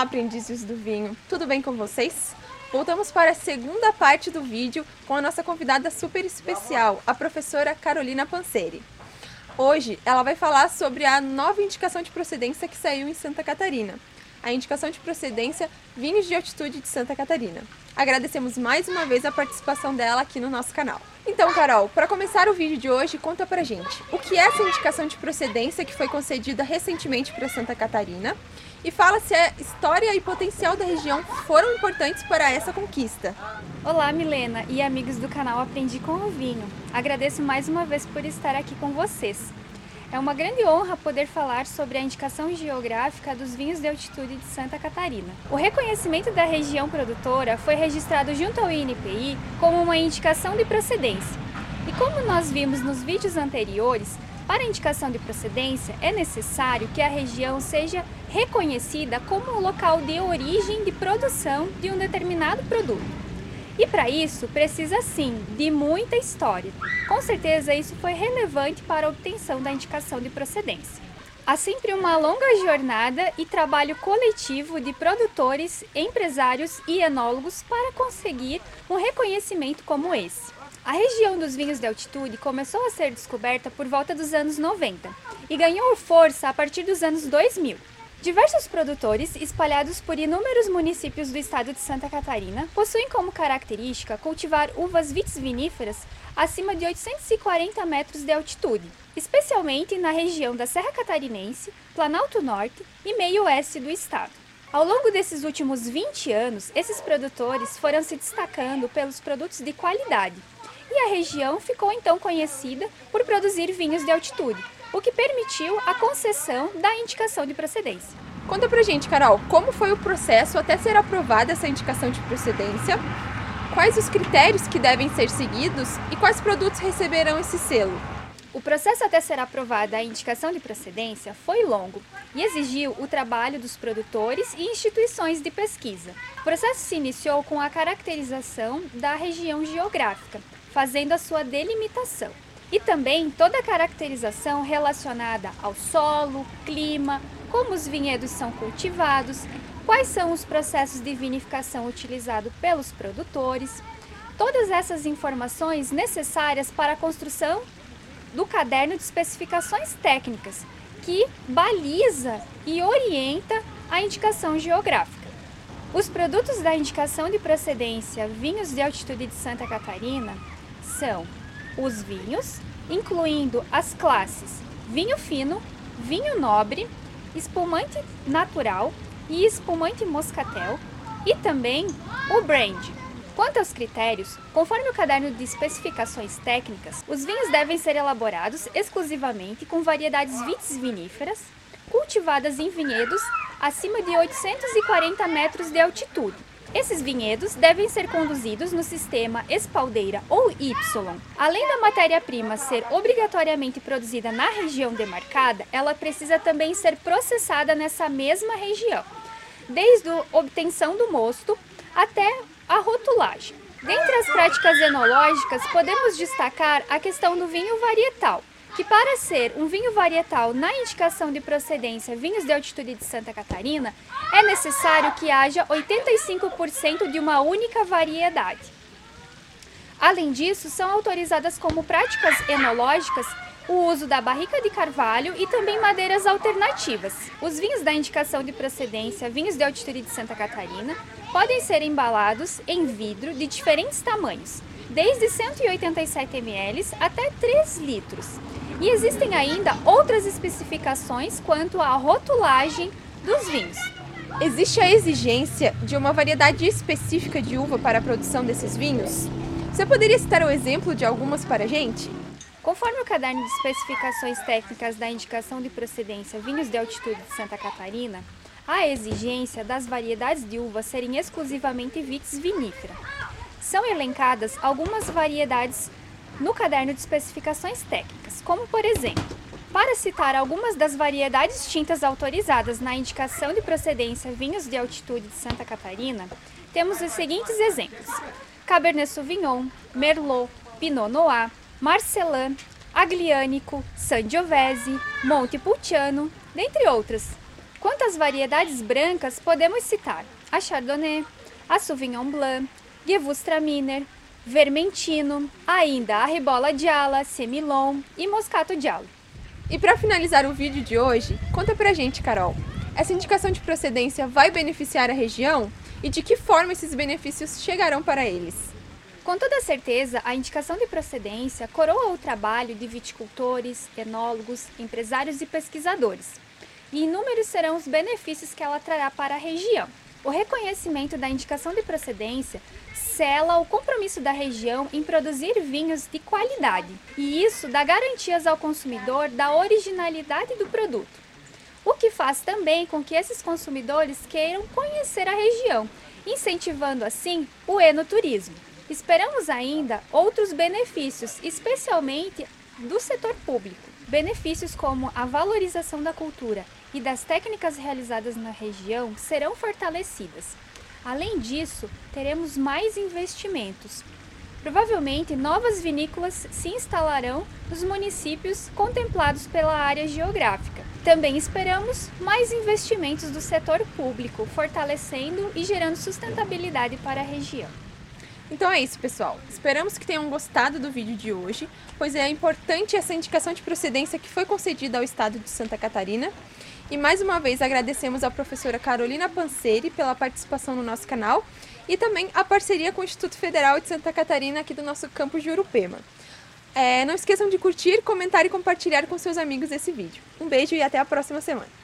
Olá, aprendizes do vinho, tudo bem com vocês? Voltamos para a segunda parte do vídeo com a nossa convidada super especial, a professora Carolina Panseri. Hoje ela vai falar sobre a nova indicação de procedência que saiu em Santa Catarina, a indicação de procedência Vinhos de Altitude de Santa Catarina. Agradecemos mais uma vez a participação dela aqui no nosso canal. Então, Carol, para começar o vídeo de hoje, conta pra gente o que é essa indicação de procedência que foi concedida recentemente para Santa Catarina e fala se a história e potencial da região foram importantes para essa conquista. Olá, Milena e amigos do canal Aprendi com o Vinho. Agradeço mais uma vez por estar aqui com vocês. É uma grande honra poder falar sobre a indicação geográfica dos vinhos de altitude de Santa Catarina. O reconhecimento da região produtora foi registrado junto ao INPI como uma indicação de procedência. E como nós vimos nos vídeos anteriores, para a indicação de procedência é necessário que a região seja reconhecida como o local de origem de produção de um determinado produto. E para isso precisa sim de muita história. Com certeza isso foi relevante para a obtenção da indicação de procedência. Há sempre uma longa jornada e trabalho coletivo de produtores, empresários e enólogos para conseguir um reconhecimento como esse. A região dos vinhos de altitude começou a ser descoberta por volta dos anos 90 e ganhou força a partir dos anos 2000. Diversos produtores, espalhados por inúmeros municípios do estado de Santa Catarina, possuem como característica cultivar uvas viníferas acima de 840 metros de altitude, especialmente na região da Serra Catarinense, Planalto Norte e meio oeste do estado. Ao longo desses últimos 20 anos, esses produtores foram se destacando pelos produtos de qualidade, e a região ficou então conhecida por produzir vinhos de altitude, o que permitiu a concessão da indicação de procedência. Conta pra gente, Carol, como foi o processo até ser aprovada essa indicação de procedência? Quais os critérios que devem ser seguidos e quais produtos receberão esse selo? O processo até ser aprovada a indicação de procedência foi longo e exigiu o trabalho dos produtores e instituições de pesquisa. O processo se iniciou com a caracterização da região geográfica, fazendo a sua delimitação. E também toda a caracterização relacionada ao solo, clima, como os vinhedos são cultivados, quais são os processos de vinificação utilizados pelos produtores, todas essas informações necessárias para a construção do caderno de especificações técnicas, que baliza e orienta a indicação geográfica. Os produtos da indicação de procedência vinhos de altitude de Santa Catarina são os vinhos, incluindo as classes vinho fino, vinho nobre, espumante natural e espumante moscatel, e também o brand. Quanto aos critérios, conforme o caderno de especificações técnicas, os vinhos devem ser elaborados exclusivamente com variedades viníferas, cultivadas em vinhedos acima de 840 metros de altitude, esses vinhedos devem ser conduzidos no sistema espaldeira ou Y. Além da matéria-prima ser obrigatoriamente produzida na região demarcada, ela precisa também ser processada nessa mesma região, desde a obtenção do mosto até a rotulagem. Dentre as práticas enológicas, podemos destacar a questão do vinho varietal, que para ser um vinho varietal na indicação de procedência vinhos de altitude de Santa Catarina, é necessário que haja 85% de uma única variedade. Além disso, são autorizadas como práticas enológicas o uso da barrica de carvalho e também madeiras alternativas. Os vinhos da indicação de procedência, vinhos de altitude de Santa Catarina, podem ser embalados em vidro de diferentes tamanhos, desde 187 ml até 3 litros. E existem ainda outras especificações quanto à rotulagem dos vinhos. Existe a exigência de uma variedade específica de uva para a produção desses vinhos? Você poderia citar o um exemplo de algumas para a gente? Conforme o caderno de especificações técnicas da indicação de procedência Vinhos de Altitude de Santa Catarina, há a exigência das variedades de uva serem exclusivamente vitis vinífera. São elencadas algumas variedades no caderno de especificações técnicas, como por exemplo, para citar algumas das variedades tintas autorizadas na indicação de procedência vinhos de altitude de Santa Catarina, temos os seguintes exemplos: Cabernet Sauvignon, Merlot, Pinot Noir, Marcelin, Aglianico, Sangiovese, Montepulciano, dentre outras. Quanto às variedades brancas, podemos citar a Chardonnay, a Sauvignon Blanc, Gewürztraminer, Vermentino, ainda a Ribola Diala, Semillon e Moscato Diallo. E para finalizar o vídeo de hoje, conta pra gente, Carol, essa indicação de procedência vai beneficiar a região e de que forma esses benefícios chegarão para eles? Com toda certeza, a indicação de procedência coroa o trabalho de viticultores, enólogos, empresários e pesquisadores. E inúmeros serão os benefícios que ela trará para a região. O reconhecimento da indicação de procedência sela o compromisso da região em produzir vinhos de qualidade, e isso dá garantias ao consumidor da originalidade do produto. O que faz também com que esses consumidores queiram conhecer a região, incentivando assim o enoturismo. Esperamos ainda outros benefícios, especialmente do setor público. Benefícios como a valorização da cultura e das técnicas realizadas na região serão fortalecidas. Além disso, teremos mais investimentos. Provavelmente, novas vinícolas se instalarão nos municípios contemplados pela área geográfica. Também esperamos mais investimentos do setor público, fortalecendo e gerando sustentabilidade para a região. Então é isso, pessoal. Esperamos que tenham gostado do vídeo de hoje, pois é importante essa indicação de procedência que foi concedida ao estado de Santa Catarina. E mais uma vez agradecemos à professora Carolina Panseri pela participação no nosso canal e também a parceria com o Instituto Federal de Santa Catarina aqui do nosso campus de Urupema. É, não esqueçam de curtir, comentar e compartilhar com seus amigos esse vídeo. Um beijo e até a próxima semana.